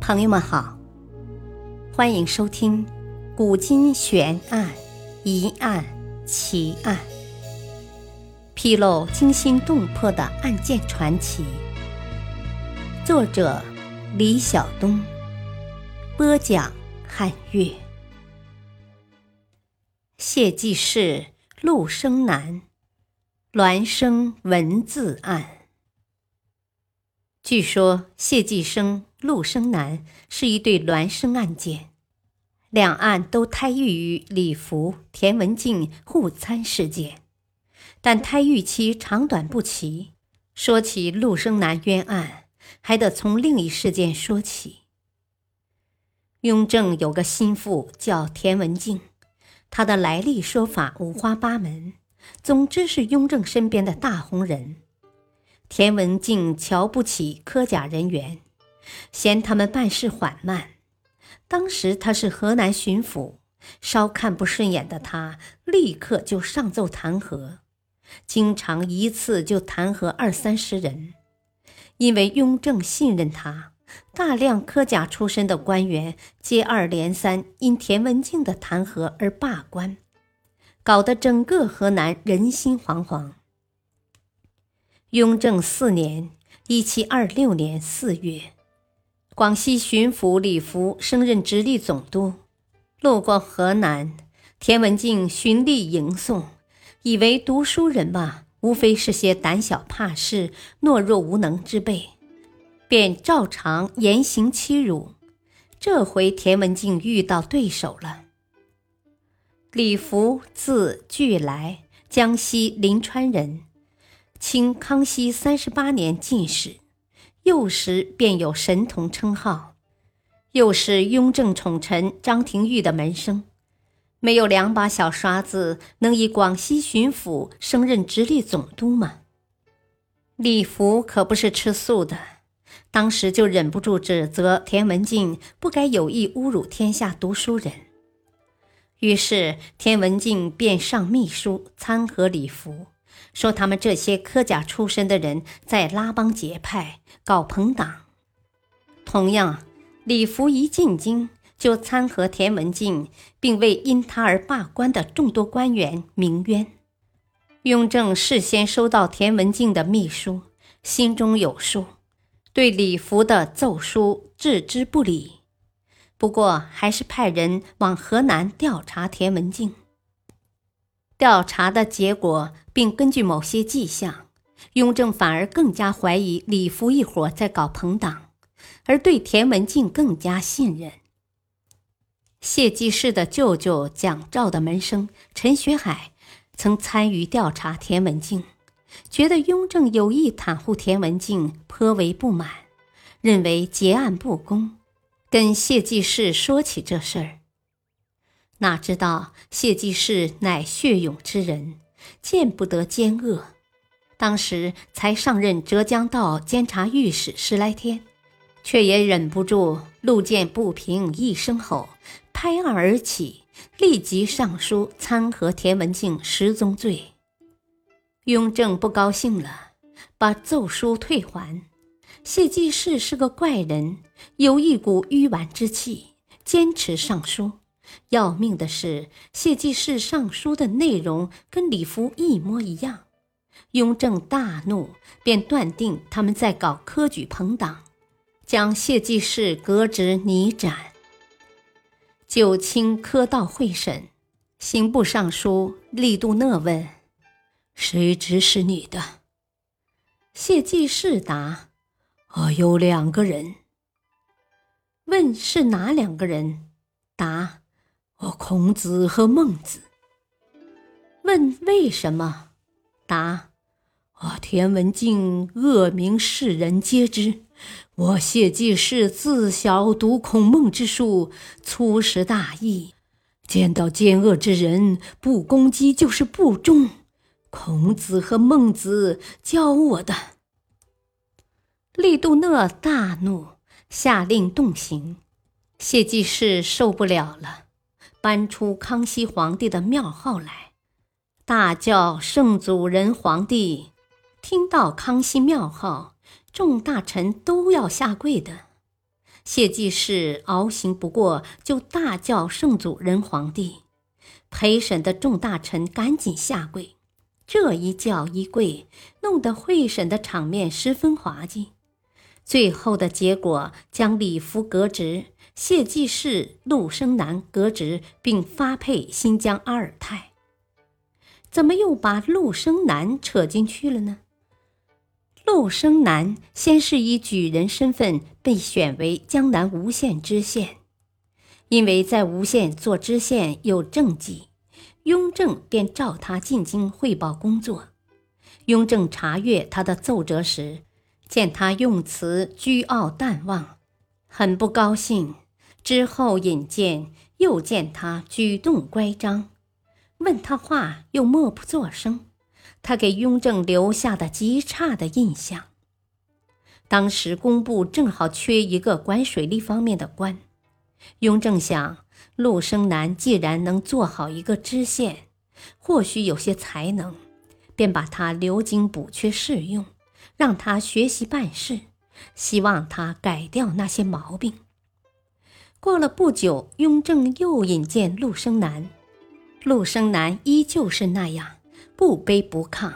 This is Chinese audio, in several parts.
朋友们好，欢迎收听《古今悬案、疑案、奇案》，披露惊心动魄的案件传奇。作者：李晓东，播讲：汉月。谢济世陆生南，孪生文字案。据说谢继生、陆生南是一对孪生案件，两案都胎育于李福、田文静互参事件，但胎育期长短不齐。说起陆生南冤案，还得从另一事件说起。雍正有个心腹叫田文静，他的来历说法五花八门，总之是雍正身边的大红人。田文镜瞧不起科甲人员，嫌他们办事缓慢。当时他是河南巡抚，稍看不顺眼的他，立刻就上奏弹劾，经常一次就弹劾二三十人。因为雍正信任他，大量科甲出身的官员接二连三因田文镜的弹劾而罢官，搞得整个河南人心惶惶。雍正四年（一七二六年）四月，广西巡抚李福升任直隶总督，路过河南，田文镜循例迎送，以为读书人嘛，无非是些胆小怕事、懦弱无能之辈，便照常严刑欺辱。这回田文镜遇到对手了。李福字巨来，江西临川人。清康熙三十八年进士，幼时便有神童称号，又是雍正宠臣张廷玉的门生，没有两把小刷子能以广西巡抚升任直隶总督吗？李福可不是吃素的，当时就忍不住指责田文镜不该有意侮辱天下读书人，于是田文镜便上密书参劾李福。说他们这些科甲出身的人在拉帮结派搞朋党。同样，李福一进京就参劾田文镜，并为因他而罢官的众多官员鸣冤。雍正事先收到田文镜的密书，心中有数，对李福的奏书置之不理。不过，还是派人往河南调查田文镜。调查的结果，并根据某些迹象，雍正反而更加怀疑李福一伙在搞朋党，而对田文镜更加信任。谢济世的舅舅蒋兆的门生陈学海，曾参与调查田文镜，觉得雍正有意袒护田文镜，颇为不满，认为结案不公，跟谢济世说起这事儿。哪知道谢济世乃血勇之人，见不得奸恶。当时才上任浙江道监察御史十来天，却也忍不住路见不平一声吼，拍案而起，立即上书参劾田文镜失踪罪。雍正不高兴了，把奏书退还。谢济世是个怪人，有一股迂顽之气，坚持上书。要命的是，谢济世上书的内容跟李福一模一样。雍正大怒，便断定他们在搞科举朋党，将谢济世革职拟斩。九卿科道会审，刑部尚书利杜讷问：“谁指使你的？”谢济世答：“我有两个人。”问是哪两个人？答。哦，孔子和孟子。问为什么？答：哦，田文镜恶名世人皆知。我谢济世自小读孔孟之术，粗识大义，见到奸恶之人，不攻击就是不忠。孔子和孟子教我的。利杜讷大怒，下令动刑。谢济世受不了了。搬出康熙皇帝的庙号来，大叫“圣祖仁皇帝”。听到康熙庙号，众大臣都要下跪的。谢济世熬行不过，就大叫圣祖仁皇帝。陪审的众大臣赶紧下跪，这一叫一跪，弄得会审的场面十分滑稽。最后的结果将李福革职，谢济世、陆生南革职，并发配新疆阿尔泰。怎么又把陆生南扯进去了呢？陆生南先是以举人身份被选为江南吴县知县，因为在吴县做知县有政绩，雍正便召他进京汇报工作。雍正查阅他的奏折时，见他用词倨傲淡忘，很不高兴。之后引荐，又见他举动乖张，问他话又默不作声。他给雍正留下的极差的印象。当时工部正好缺一个管水利方面的官，雍正想，陆生南既然能做好一个知县，或许有些才能，便把他留京补缺试用，让他学习办事，希望他改掉那些毛病。过了不久，雍正又引荐陆生南，陆生南依旧是那样。不卑不亢，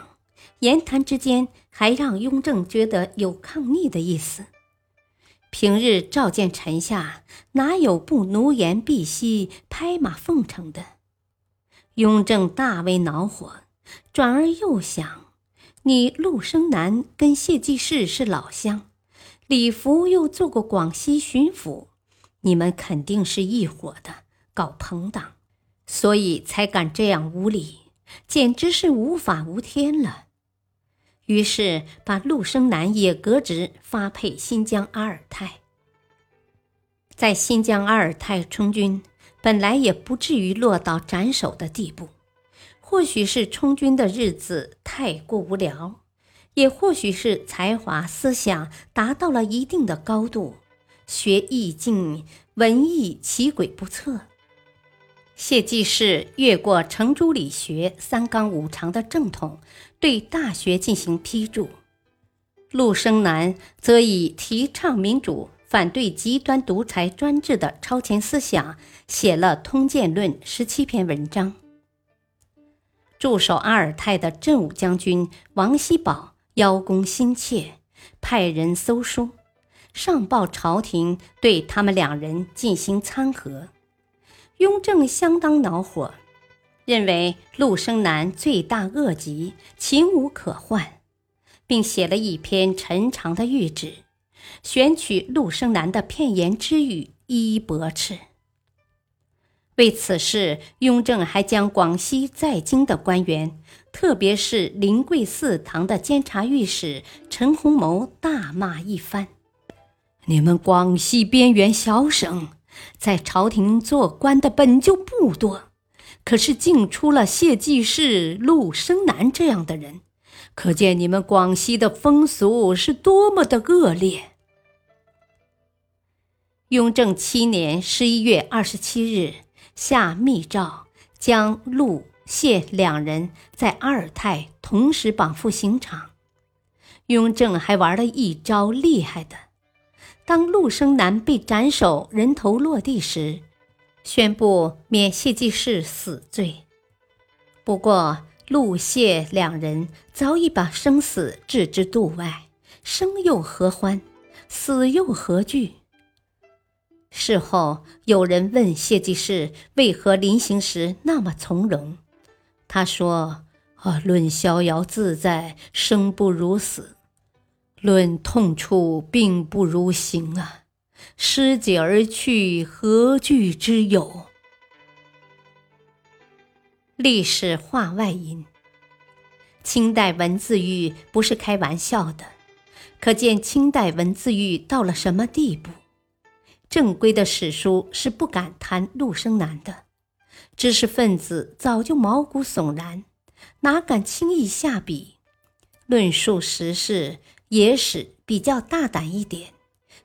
言谈之间还让雍正觉得有抗逆的意思。平日召见臣下，哪有不奴颜婢膝、拍马奉承的？雍正大为恼火，转而又想：你陆生南跟谢济世是老乡，李福又做过广西巡抚，你们肯定是一伙的，搞朋党，所以才敢这样无礼。简直是无法无天了。于是把陆生南也革职，发配新疆阿尔泰。在新疆阿尔泰充军，本来也不至于落到斩首的地步。或许是充军的日子太过无聊，也或许是才华思想达到了一定的高度，学艺进，文艺奇诡不测。谢济世越过程朱理学三纲五常的正统，对《大学》进行批注；陆生南则以提倡民主、反对极端独裁专制的超前思想，写了《通鉴论》十七篇文章。驻守阿尔泰的镇武将军王锡宝邀功心切，派人搜书，上报朝廷，对他们两人进行参合。雍正相当恼火，认为陆生南罪大恶极，情无可换，并写了一篇陈长的谕旨，选取陆生南的片言之语一一驳斥。为此事，雍正还将广西在京的官员，特别是临桂寺堂的监察御史陈洪谋大骂一番：“你们广西边缘小省！”在朝廷做官的本就不多，可是竟出了谢济世、陆生南这样的人，可见你们广西的风俗是多么的恶劣。雍正七年十一月二十七日下密诏，将陆、谢两人在阿尔泰同时绑赴刑场。雍正还玩了一招厉害的。当陆生南被斩首、人头落地时，宣布免谢济世死罪。不过，陆谢两人早已把生死置之度外，生又何欢，死又何惧？事后有人问谢济世为何临行时那么从容，他说：“啊，论逍遥自在，生不如死。”论痛处，并不如行啊！失节而去，何惧之有？历史话外音：清代文字狱不是开玩笑的，可见清代文字狱到了什么地步。正规的史书是不敢谈陆生男的，知识分子早就毛骨悚然，哪敢轻易下笔论述时事？野史比较大胆一点，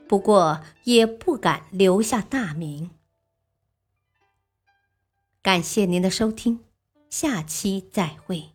不过也不敢留下大名。感谢您的收听，下期再会。